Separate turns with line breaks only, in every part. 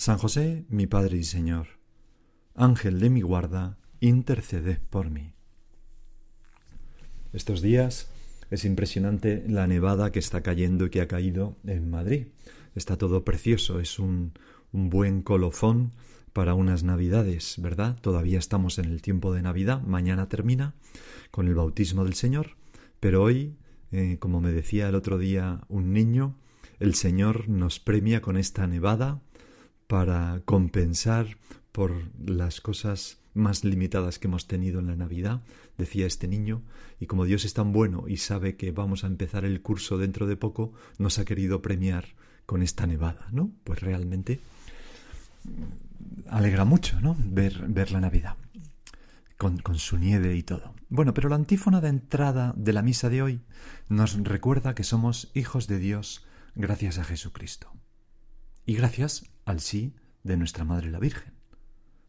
San José, mi Padre y Señor, Ángel de mi guarda, interceded por mí. Estos días es impresionante la nevada que está cayendo y que ha caído en Madrid. Está todo precioso, es un, un buen colofón para unas navidades, ¿verdad? Todavía estamos en el tiempo de Navidad, mañana termina con el bautismo del Señor, pero hoy, eh, como me decía el otro día un niño, el Señor nos premia con esta nevada para compensar por las cosas más limitadas que hemos tenido en la Navidad, decía este niño, y como Dios es tan bueno y sabe que vamos a empezar el curso dentro de poco, nos ha querido premiar con esta nevada, ¿no? Pues realmente alegra mucho, ¿no? Ver, ver la Navidad. Con, con, su nieve y todo. Bueno, pero la antífona de entrada de la misa de hoy nos recuerda que somos hijos de Dios gracias a Jesucristo y gracias al sí de nuestra Madre la Virgen.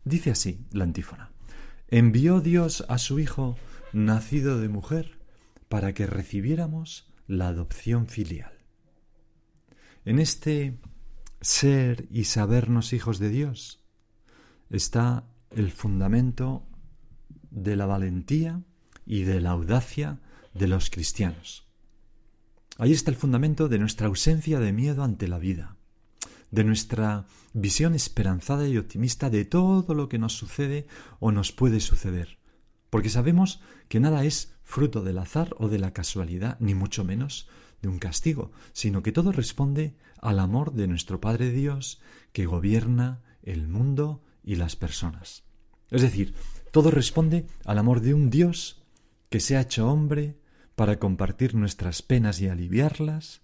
Dice así la antífona. Envió Dios a su Hijo, nacido de mujer, para que recibiéramos la adopción filial. En este ser y sabernos hijos de Dios está el fundamento de la valentía y de la audacia de los cristianos. Ahí está el fundamento de nuestra ausencia de miedo ante la vida, de nuestra visión esperanzada y optimista de todo lo que nos sucede o nos puede suceder, porque sabemos que nada es fruto del azar o de la casualidad, ni mucho menos de un castigo, sino que todo responde al amor de nuestro Padre Dios que gobierna el mundo y las personas. Es decir, todo responde al amor de un Dios que se ha hecho hombre para compartir nuestras penas y aliviarlas,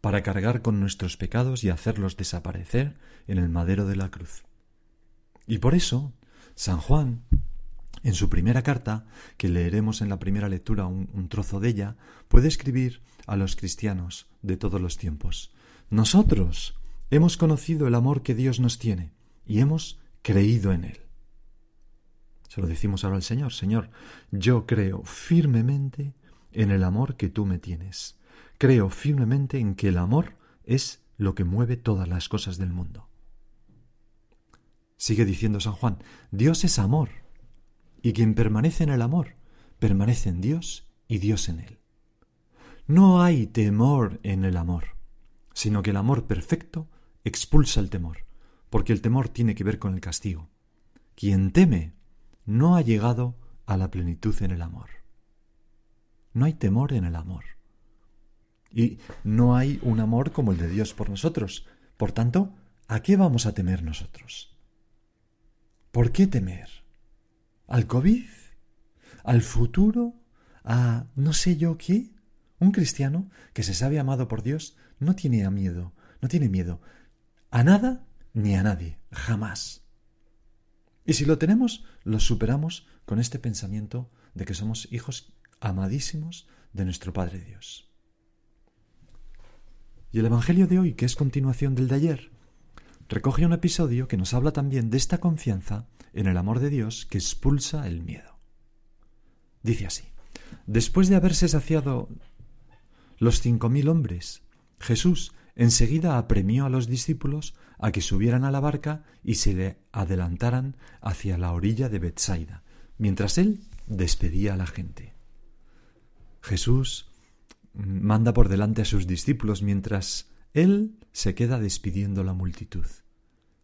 para cargar con nuestros pecados y hacerlos desaparecer en el madero de la cruz. Y por eso, San Juan, en su primera carta, que leeremos en la primera lectura un, trozo de ella, puede escribir a los cristianos de todos los tiempos. Nosotros hemos conocido el amor que Dios nos tiene y hemos creído en él. Se lo decimos ahora al Señor, Señor, yo creo firmemente en el amor que tú me tienes. Creo firmemente en que el amor es lo que mueve todas las cosas del mundo. Sigue diciendo San Juan, Dios es amor, y quien permanece en el amor, permanece en Dios y Dios en él. No hay temor en el amor, sino que el amor perfecto expulsa el temor, porque el temor tiene que ver con el castigo. Quien teme no ha llegado a la plenitud en el amor. No hay temor en el amor. Y no hay un amor como el de Dios por nosotros. Por tanto, ¿a qué vamos a temer nosotros? ¿Por qué temer? ¿Al COVID? ¿Al futuro? ¿A no sé yo qué? Un cristiano que se sabe amado por Dios no tiene miedo, no tiene miedo a nada ni a nadie, jamás. Y si lo tenemos, lo superamos con este pensamiento de que somos hijos amadísimos de nuestro Padre Dios. Y el Evangelio de hoy, que es continuación del de ayer, recoge un episodio que nos habla también de esta confianza en el amor de Dios que expulsa el miedo. Dice así, después de haberse saciado los cinco mil hombres, Jesús enseguida apremió a los discípulos a que subieran a la barca y se le adelantaran hacia la orilla de Bethsaida, mientras él despedía a la gente. Jesús manda por delante a sus discípulos mientras él se queda despidiendo la multitud.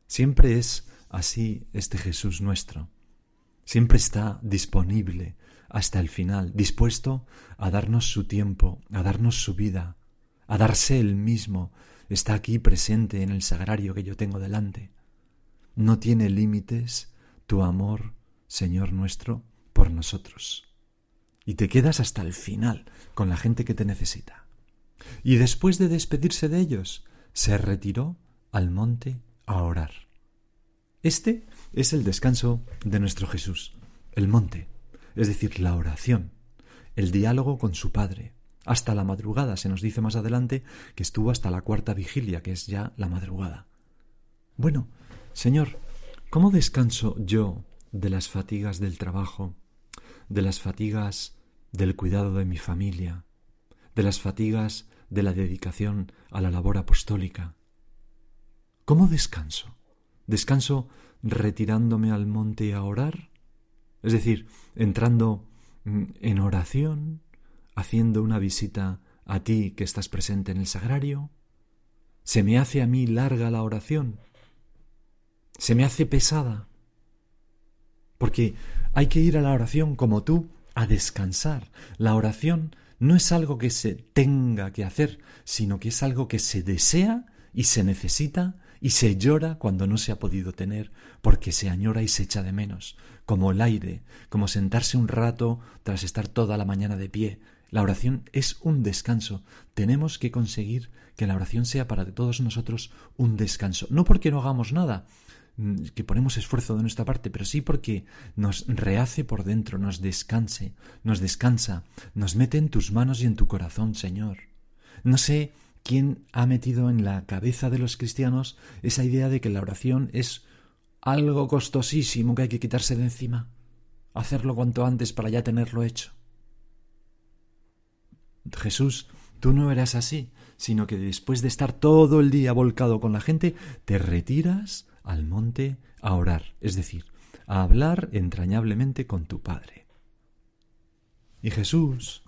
Siempre es así este Jesús nuestro. Siempre está disponible hasta el final, dispuesto a darnos su tiempo, a darnos su vida, a darse él mismo. Está aquí presente en el sagrario que yo tengo delante. No tiene límites tu amor, Señor nuestro, por nosotros. Y te quedas hasta el final con la gente que te necesita. Y después de despedirse de ellos, se retiró al monte a orar. Este es el descanso de nuestro Jesús, el monte, es decir, la oración, el diálogo con su Padre. Hasta la madrugada, se nos dice más adelante que estuvo hasta la cuarta vigilia, que es ya la madrugada. Bueno, Señor, ¿cómo descanso yo de las fatigas del trabajo, de las fatigas del cuidado de mi familia, de las fatigas de la dedicación a la labor apostólica? ¿Cómo descanso? ¿Descanso retirándome al monte a orar? Es decir, entrando mm, en oración, haciendo una visita a ti que estás presente en el sagrario. ¿Se me hace a mí larga la oración? ¿Se me hace pesada? Porque hay que ir a la oración como tú, a descansar. La oración no es algo que se tenga que hacer, sino que es algo que se desea y se necesita y se llora cuando no se ha podido tener, porque se añora y se echa de menos, como el aire, como sentarse un rato tras estar toda la mañana de pie. La oración es un descanso. Tenemos que conseguir que la oración sea para todos nosotros un descanso. No porque no hagamos nada, que ponemos esfuerzo de nuestra parte, pero sí porque nos rehace por dentro, nos descanse, nos descansa, nos mete en tus manos y en tu corazón, Señor. No sé ¿Quién ha metido en la cabeza de los cristianos esa idea de que la oración es algo costosísimo que hay que quitarse de encima, hacerlo cuanto antes para ya tenerlo hecho. Jesús, tú no eras así, sino que después de estar todo el día volcado con la gente, te retiras al monte a orar, es decir, a hablar entrañablemente con tu Padre. Y Jesús,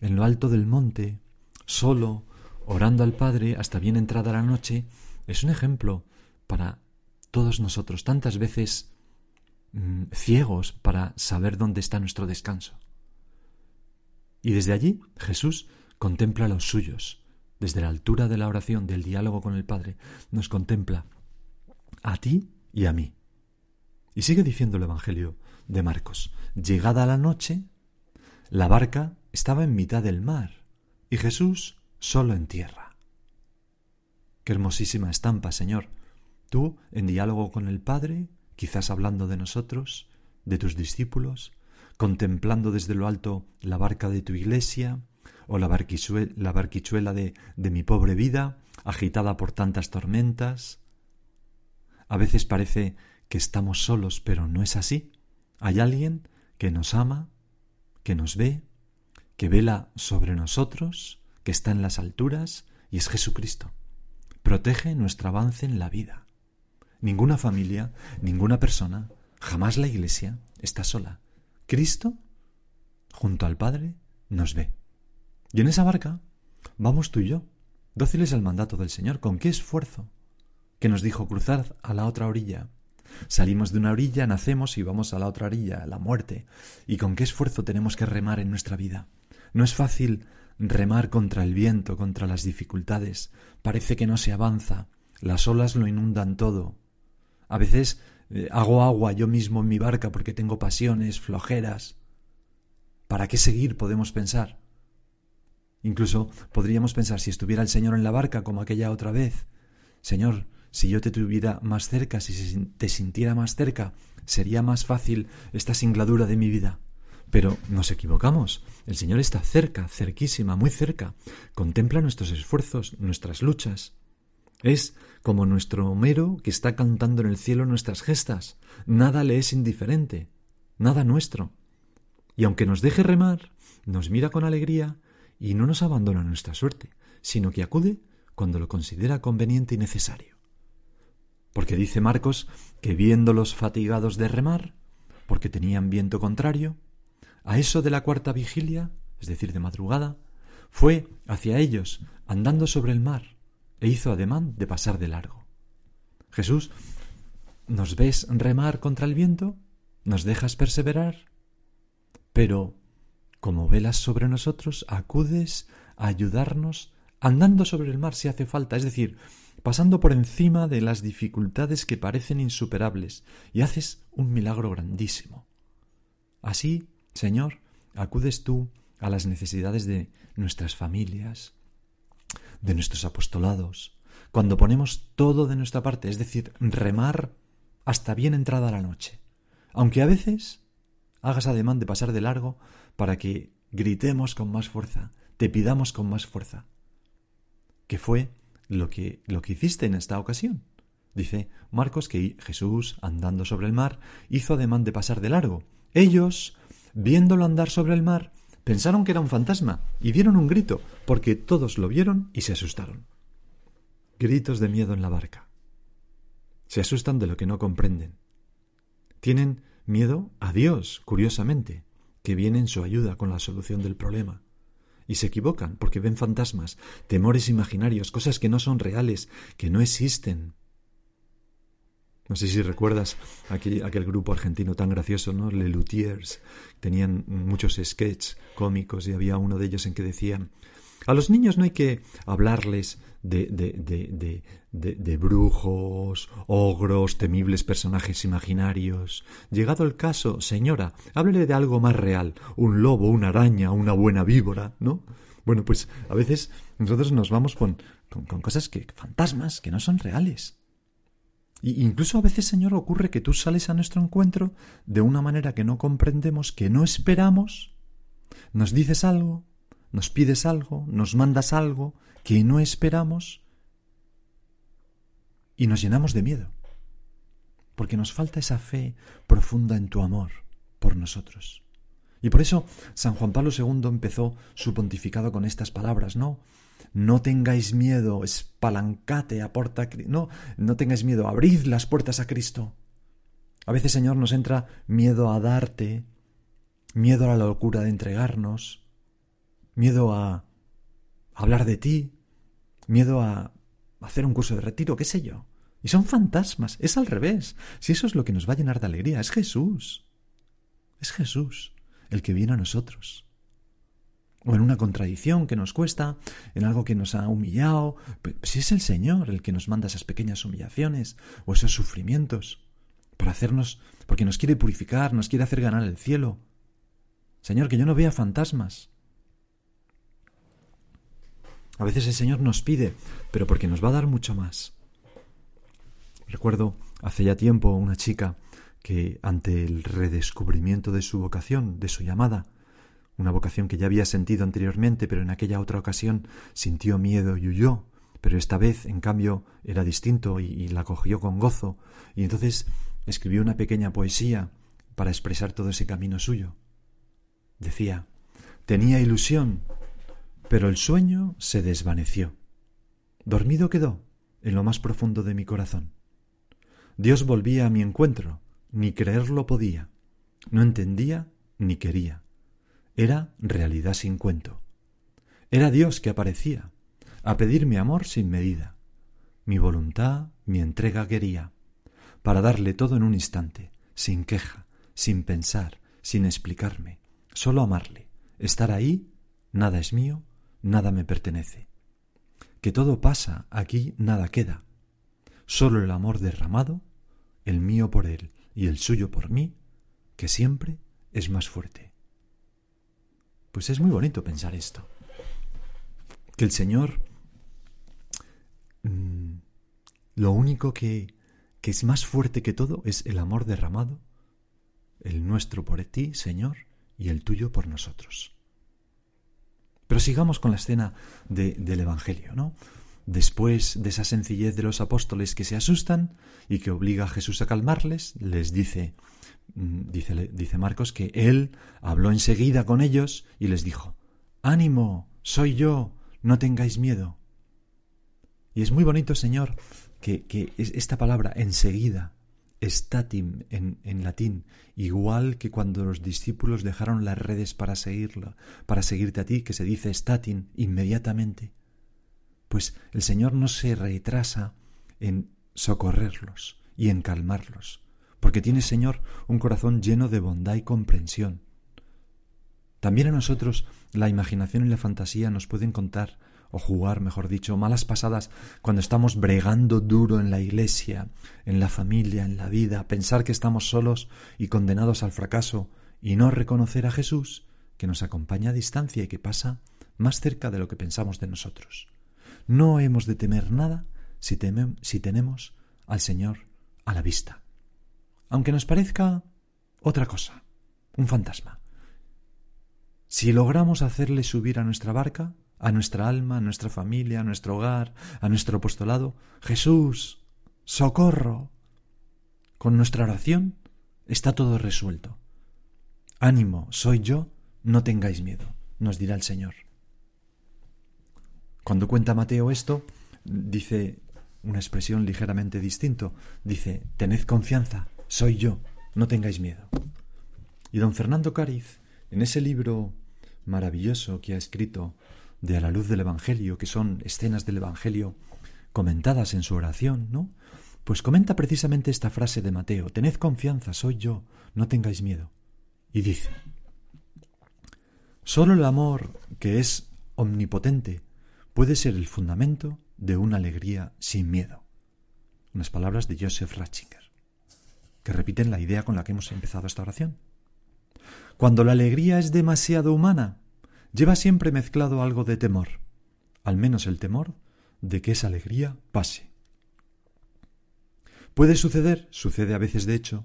en lo alto del monte, solo, orando al Padre hasta bien entrada la noche, es un ejemplo para todos nosotros, tantas veces mm, ciegos para saber dónde está nuestro descanso. Y desde allí Jesús contempla a los suyos, desde la altura de la oración, del diálogo con el Padre, nos contempla a ti y a mí. Y sigue diciendo el Evangelio de Marcos, llegada la noche, la barca estaba en mitad del mar, y Jesús solo en tierra. Qué hermosísima estampa, Señor. Tú, en diálogo con el Padre, quizás hablando de nosotros, de tus discípulos, contemplando desde lo alto la barca de tu iglesia, o la, la barquichuela de, de mi pobre vida, agitada por tantas tormentas. A veces parece que estamos solos, pero no es así. Hay alguien que nos ama, que nos ve, que vela sobre nosotros, que está en las alturas y es Jesucristo. Protege nuestro avance en la vida. Ninguna familia, ninguna persona, jamás la Iglesia está sola. Cristo, junto al Padre, nos ve. Y en esa barca vamos tú y yo, dóciles al mandato del Señor. ¿Con qué esfuerzo? Que nos dijo cruzar a la otra orilla. Salimos de una orilla, nacemos y vamos a la otra orilla, la muerte. ¿Y con qué esfuerzo tenemos que remar en nuestra vida? No es fácil remar contra el viento, contra las dificultades. Parece que no se avanza. Las olas lo inundan todo. A veces eh, hago agua yo mismo en mi barca porque tengo pasiones, flojeras. ¿Para qué seguir? podemos pensar. Incluso podríamos pensar si estuviera el Señor en la barca como aquella otra vez. Señor, si yo te tuviera más cerca, si te sintiera más cerca, sería más fácil esta singladura de mi vida. Pero nos equivocamos. El Señor está cerca, cerquísima, muy cerca. Contempla nuestros esfuerzos, nuestras luchas. Es como nuestro Homero que está cantando en el cielo nuestras gestas. Nada le es indiferente, nada nuestro. Y aunque nos deje remar, nos mira con alegría y no nos abandona nuestra suerte, sino que acude cuando lo considera conveniente y necesario. Porque dice Marcos que viéndolos fatigados de remar, porque tenían viento contrario, a eso de la cuarta vigilia, es decir, de madrugada, fue hacia ellos, andando sobre el mar, e hizo ademán de pasar de largo. Jesús nos ves remar contra el viento, nos dejas perseverar, pero como velas sobre nosotros, acudes a ayudarnos andando sobre el mar si hace falta, es decir, pasando por encima de las dificultades que parecen insuperables, y haces un milagro grandísimo. Así, Señor, acudes tú a las necesidades de nuestras familias, de nuestros apostolados, cuando ponemos todo de nuestra parte, es decir, remar hasta bien entrada la noche, aunque a veces hagas ademán de pasar de largo para que gritemos con más fuerza, te pidamos con más fuerza. ¿Qué fue lo que, lo que hiciste en esta ocasión? Dice Marcos que Jesús, andando sobre el mar, hizo ademán de pasar de largo. Ellos, viéndolo andar sobre el mar, pensaron que era un fantasma y dieron un grito, porque todos lo vieron y se asustaron. Gritos de miedo en la barca. Se asustan de lo que no comprenden. Tienen miedo a Dios, curiosamente, que viene en su ayuda con la solución del problema. Y se equivocan porque ven fantasmas, temores imaginarios, cosas que no son reales, que no existen. No sé si recuerdas aquel, aquel grupo argentino tan gracioso, ¿no? Le Luthiers. Tenían muchos sketches cómicos y había uno de ellos en que decían a los niños no hay que hablarles de, de, de, de, brujos, ogros, temibles personajes imaginarios. Llegado el caso, señora, háblele de algo más real, un lobo, una araña, una buena víbora, ¿no? Bueno, pues a veces nosotros nos vamos con, con, con cosas que, fantasmas, que no son reales. Y incluso a veces, Señor, ocurre que tú sales a nuestro encuentro de una manera que no comprendemos, que no esperamos, nos dices algo, nos pides algo, nos mandas algo que no esperamos y nos llenamos de miedo, porque nos falta esa fe profunda en tu amor por nosotros. Y por eso San Juan Pablo II empezó su pontificado con estas palabras, ¿no? No tengáis miedo, espalancate, aporta, no, no tengáis miedo, abrid las puertas a Cristo. A veces, Señor, nos entra miedo a darte, miedo a la locura de entregarnos, miedo a hablar de ti, miedo a hacer un curso de retiro, qué sé yo. Y son fantasmas, es al revés. Si eso es lo que nos va a llenar de alegría, es Jesús. Es Jesús el que viene a nosotros. O en una contradicción que nos cuesta, en algo que nos ha humillado. Si es el Señor el que nos manda esas pequeñas humillaciones o esos sufrimientos para hacernos, porque nos quiere purificar, nos quiere hacer ganar el cielo. Señor, que yo no vea fantasmas, a veces el Señor nos pide, pero porque nos va a dar mucho más. Recuerdo hace ya tiempo una chica que ante el redescubrimiento de su vocación, de su llamada, una vocación que ya había sentido anteriormente, pero en aquella otra ocasión sintió miedo y huyó, pero esta vez, en cambio, era distinto y, la cogió con gozo, y entonces escribió una pequeña poesía para expresar todo ese camino suyo. Decía, tenía ilusión pero el sueño se desvaneció. Dormido quedó en lo más profundo de mi corazón. Dios volvía a mi encuentro, ni creerlo podía. No entendía ni quería. Era realidad sin cuento. Era Dios que aparecía, a pedirme amor sin medida. Mi voluntad, mi entrega quería, para darle todo en un instante, sin queja, sin pensar, sin explicarme, solo amarle, estar ahí, nada es mío, nada me pertenece. Que todo pasa, aquí nada queda. Solo el amor derramado, el mío por él y el suyo por mí, que siempre es más fuerte. Pues es muy bonito pensar esto. Que el Señor, mm, lo único que, que es más fuerte que todo es el amor derramado, el nuestro por ti, Señor, y el tuyo por nosotros. Pero sigamos con la escena del Evangelio, ¿no? Después de esa sencillez de los apóstoles que se asustan y que obliga a Jesús a calmarles, les dice, mm, dice, dice Marcos, que él habló enseguida con ellos y les dijo, ánimo, soy yo, no tengáis miedo. Y es muy bonito, Señor, que, que esta palabra enseguida statim en, en, latín, igual que cuando los discípulos dejaron las redes para seguirlo, para seguirte a ti, que se dice statin inmediatamente. Pues el Señor no se retrasa en socorrerlos y en calmarlos, porque tiene, Señor, un corazón lleno de bondad y comprensión. También a nosotros la imaginación y la fantasía nos pueden contar, o jugar, mejor dicho, malas pasadas cuando estamos bregando duro en la iglesia, en la familia, en la vida, pensar que estamos solos y condenados al fracaso, y no reconocer a Jesús, que nos acompaña a distancia y que pasa más cerca de lo que pensamos de nosotros. No hemos de temer nada si, tenemos al Señor a la vista. Aunque nos parezca otra cosa, un fantasma. Si logramos hacerle subir a nuestra barca, a nuestra alma, a nuestra familia, a nuestro hogar, a nuestro apostolado, Jesús, socorro. Con nuestra oración está todo resuelto. Ánimo, soy yo, no tengáis miedo, nos dirá el Señor. Cuando cuenta Mateo esto, dice una expresión ligeramente distinto. Dice, tened confianza, soy yo, no tengáis miedo. Y don Fernando Cáriz, en ese libro maravilloso que ha escrito de A la luz del Evangelio, que son escenas del Evangelio comentadas en su oración, ¿no? Pues comenta precisamente esta frase de Mateo, tened confianza, soy yo, no tengáis miedo. Y dice, solo el amor que es omnipotente puede ser el fundamento de una alegría sin miedo. Unas palabras de Joseph Ratzinger, que repiten la idea con la que hemos empezado esta oración. Cuando la alegría es demasiado humana, lleva siempre mezclado algo de temor, al menos el temor de que esa alegría pase. Puede suceder, sucede a veces de hecho,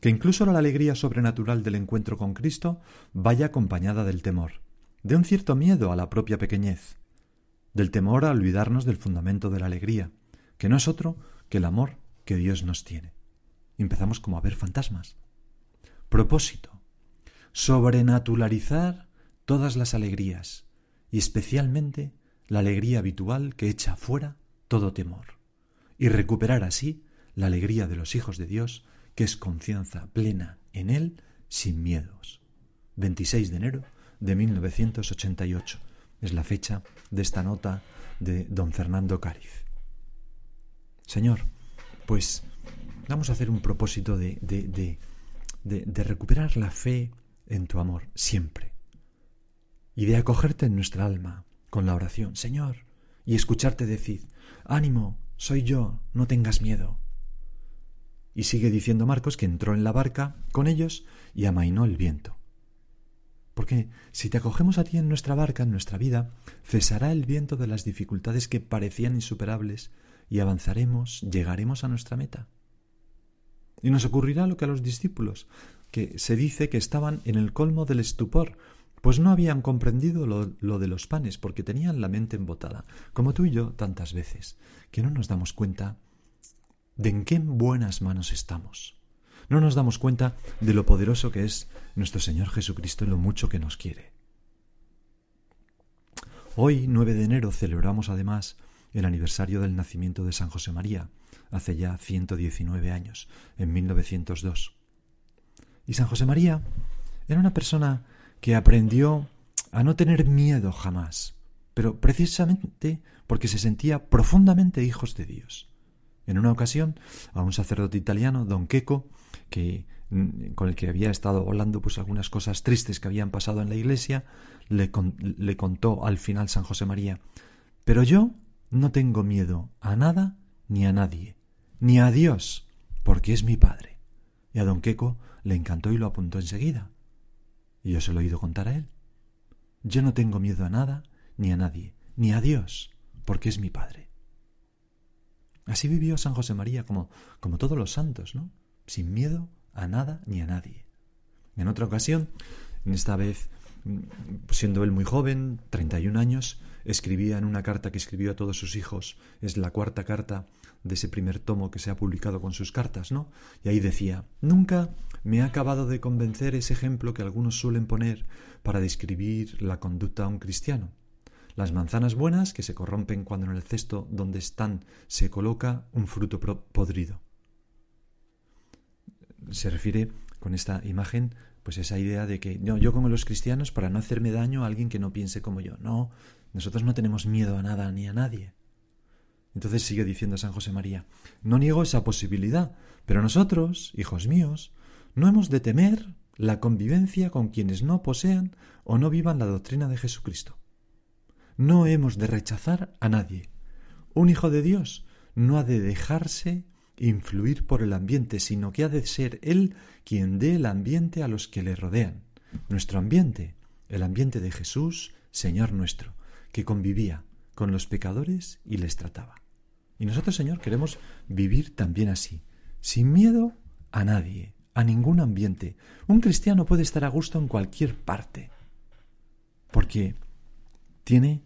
que incluso la alegría sobrenatural del encuentro con Cristo vaya acompañada del temor, de un cierto miedo a la propia pequeñez, del temor a olvidarnos del fundamento de la alegría, que no es otro que el amor que Dios nos tiene. empezamos como a ver fantasmas. Propósito. Sobrenaturalizar todas las alegrías, y especialmente la alegría habitual que echa fuera todo temor, y recuperar así la alegría de los hijos de Dios, que es confianza plena en Él sin miedos. 26 de enero de 1988 es la fecha de esta nota de don Fernando Cáriz. Señor, pues vamos a hacer un propósito de, de, de, recuperar la fe en tu amor siempre y de acogerte en nuestra alma con la oración, Señor, y escucharte decir, ánimo, soy yo, no tengas miedo. Y sigue diciendo Marcos que entró en la barca con ellos y amainó el viento. Porque si te acogemos a ti en nuestra barca, en nuestra vida, cesará el viento de las dificultades que parecían insuperables y avanzaremos, llegaremos a nuestra meta. Y nos ocurrirá lo que a los discípulos, que se dice que estaban en el colmo del estupor, pues no habían comprendido lo, lo, de los panes, porque tenían la mente embotada, como tú y yo tantas veces, que no nos damos cuenta de en qué buenas manos estamos no nos damos cuenta de lo poderoso que es nuestro Señor Jesucristo y lo mucho que nos quiere. Hoy, 9 de enero, celebramos además el aniversario del nacimiento de San José María, hace ya 119 años, en 1902. Y San José María era una persona que aprendió a no tener miedo jamás, pero precisamente porque se sentía profundamente hijos de Dios. En una ocasión, a un sacerdote italiano, don Queco, que, mm, con el que había estado hablando pues algunas cosas tristes que habían pasado en la iglesia, le, le contó al final San José María, pero yo no tengo miedo a nada ni a nadie, ni a Dios, porque es mi Padre. Y a don Queco le encantó y lo apuntó enseguida. Y yo se lo he oído contar a él. Yo no tengo miedo a nada ni a nadie, ni a Dios, porque es mi Padre. Así vivió San José María como, como todos los santos, ¿no? sin miedo a nada ni a nadie. En otra ocasión, en esta vez mm, siendo él muy joven, 31 años, escribía en una carta que escribió a todos sus hijos, es la cuarta carta de ese primer tomo que se ha publicado con sus cartas, ¿no? Y ahí decía, nunca me ha acabado de convencer ese ejemplo que algunos suelen poner para describir la conducta a un cristiano. Las manzanas buenas que se corrompen cuando en el cesto donde están se coloca un fruto podrido se refiere con esta imagen pues esa idea de que no, yo como los cristianos para no hacerme daño a alguien que no piense como yo. No, nosotros no tenemos miedo a nada ni a nadie. Entonces sigue diciendo San José María, no niego esa posibilidad, pero nosotros, hijos míos, no hemos de temer la convivencia con quienes no posean o no vivan la doctrina de Jesucristo. No hemos de rechazar a nadie. Un hijo de Dios no ha de dejarse influir por el ambiente, sino que ha de ser él quien dé el ambiente a los que le rodean. Nuestro ambiente, el ambiente de Jesús, Señor nuestro, que convivía con los pecadores y les trataba. Y nosotros, Señor, queremos vivir también así, sin miedo a nadie, a ningún ambiente. Un cristiano puede estar a gusto en cualquier parte, porque tiene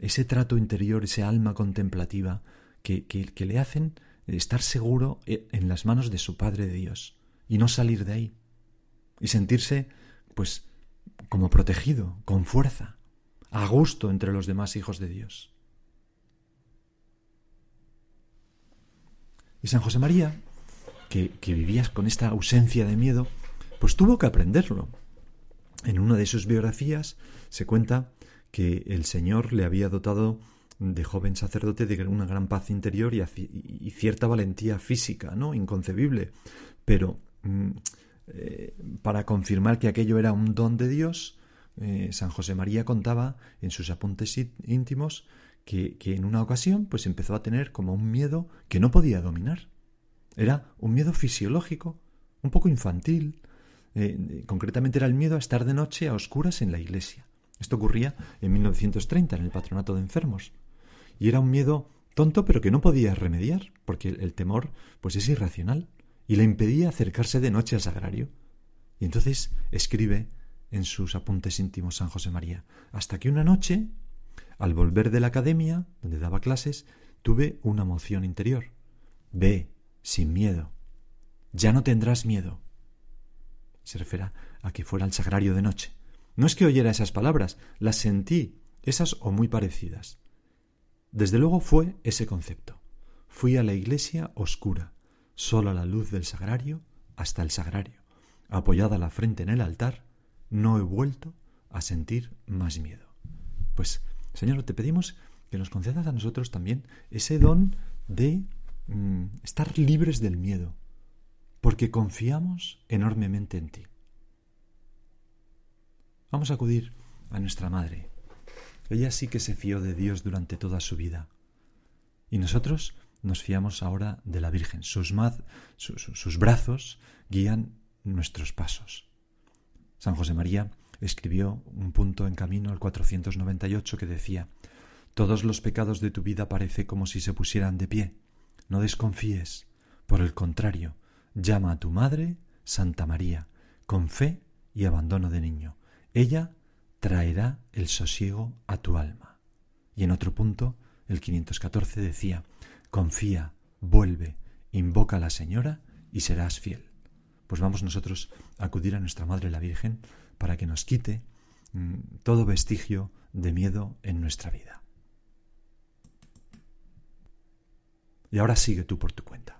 ese trato interior, ese alma contemplativa que, que, le hacen estar seguro e, en las manos de su Padre de Dios y no salir de ahí y sentirse pues como protegido, con fuerza, a gusto entre los demás hijos de Dios. Y San José María, que, que vivía con esta ausencia de miedo, pues tuvo que aprenderlo. En una de sus biografías se cuenta que el Señor le había dotado de joven sacerdote de una gran paz interior y, cierta valentía física, ¿no? Inconcebible. Pero mm, eh, para confirmar que aquello era un don de Dios, eh, San José María contaba en sus apuntes íntimos que, en una ocasión pues empezó a tener como un miedo que no podía dominar. Era un miedo fisiológico, un poco infantil. Eh, concretamente era el miedo a estar de noche a oscuras en la iglesia. Esto ocurría en 1930 en el patronato de enfermos. Y era un miedo tonto pero que no podía remediar, porque el temor pues es irracional y le impedía acercarse de noche al sagrario. Y entonces escribe en sus apuntes íntimos San José María, hasta que una noche, al volver de la academia, donde daba clases, tuve una emoción interior. Ve, sin miedo. Ya no tendrás miedo. Se refiere a que fuera al sagrario de noche. No es que oyera esas palabras, las sentí, esas o muy parecidas. Desde luego fue ese concepto. Fui a la iglesia oscura, solo a la luz del sagrario, hasta el sagrario. Apoyada la frente en el altar, no he vuelto a sentir más miedo. Pues, Señor, te pedimos que nos concedas a nosotros también ese don de mm, estar libres del miedo, porque confiamos enormemente en ti. Vamos a acudir a nuestra Madre, ella sí que se fió de Dios durante toda su vida. Y nosotros nos fiamos ahora de la Virgen. Sus, sus brazos guían nuestros pasos. San José María escribió un punto en camino al 498 que decía, Todos los pecados de tu vida parece como si se pusieran de pie. No desconfíes. Por el contrario, llama a tu madre, Santa María, con fe y abandono de niño. Ella traerá el sosiego a tu alma. Y en otro punto, el 514 decía, confía, vuelve, invoca a la Señora y serás fiel. Pues vamos nosotros a acudir a nuestra Madre la Virgen para que nos quite mm, todo vestigio de miedo en nuestra vida. Y ahora sigue tú por tu cuenta.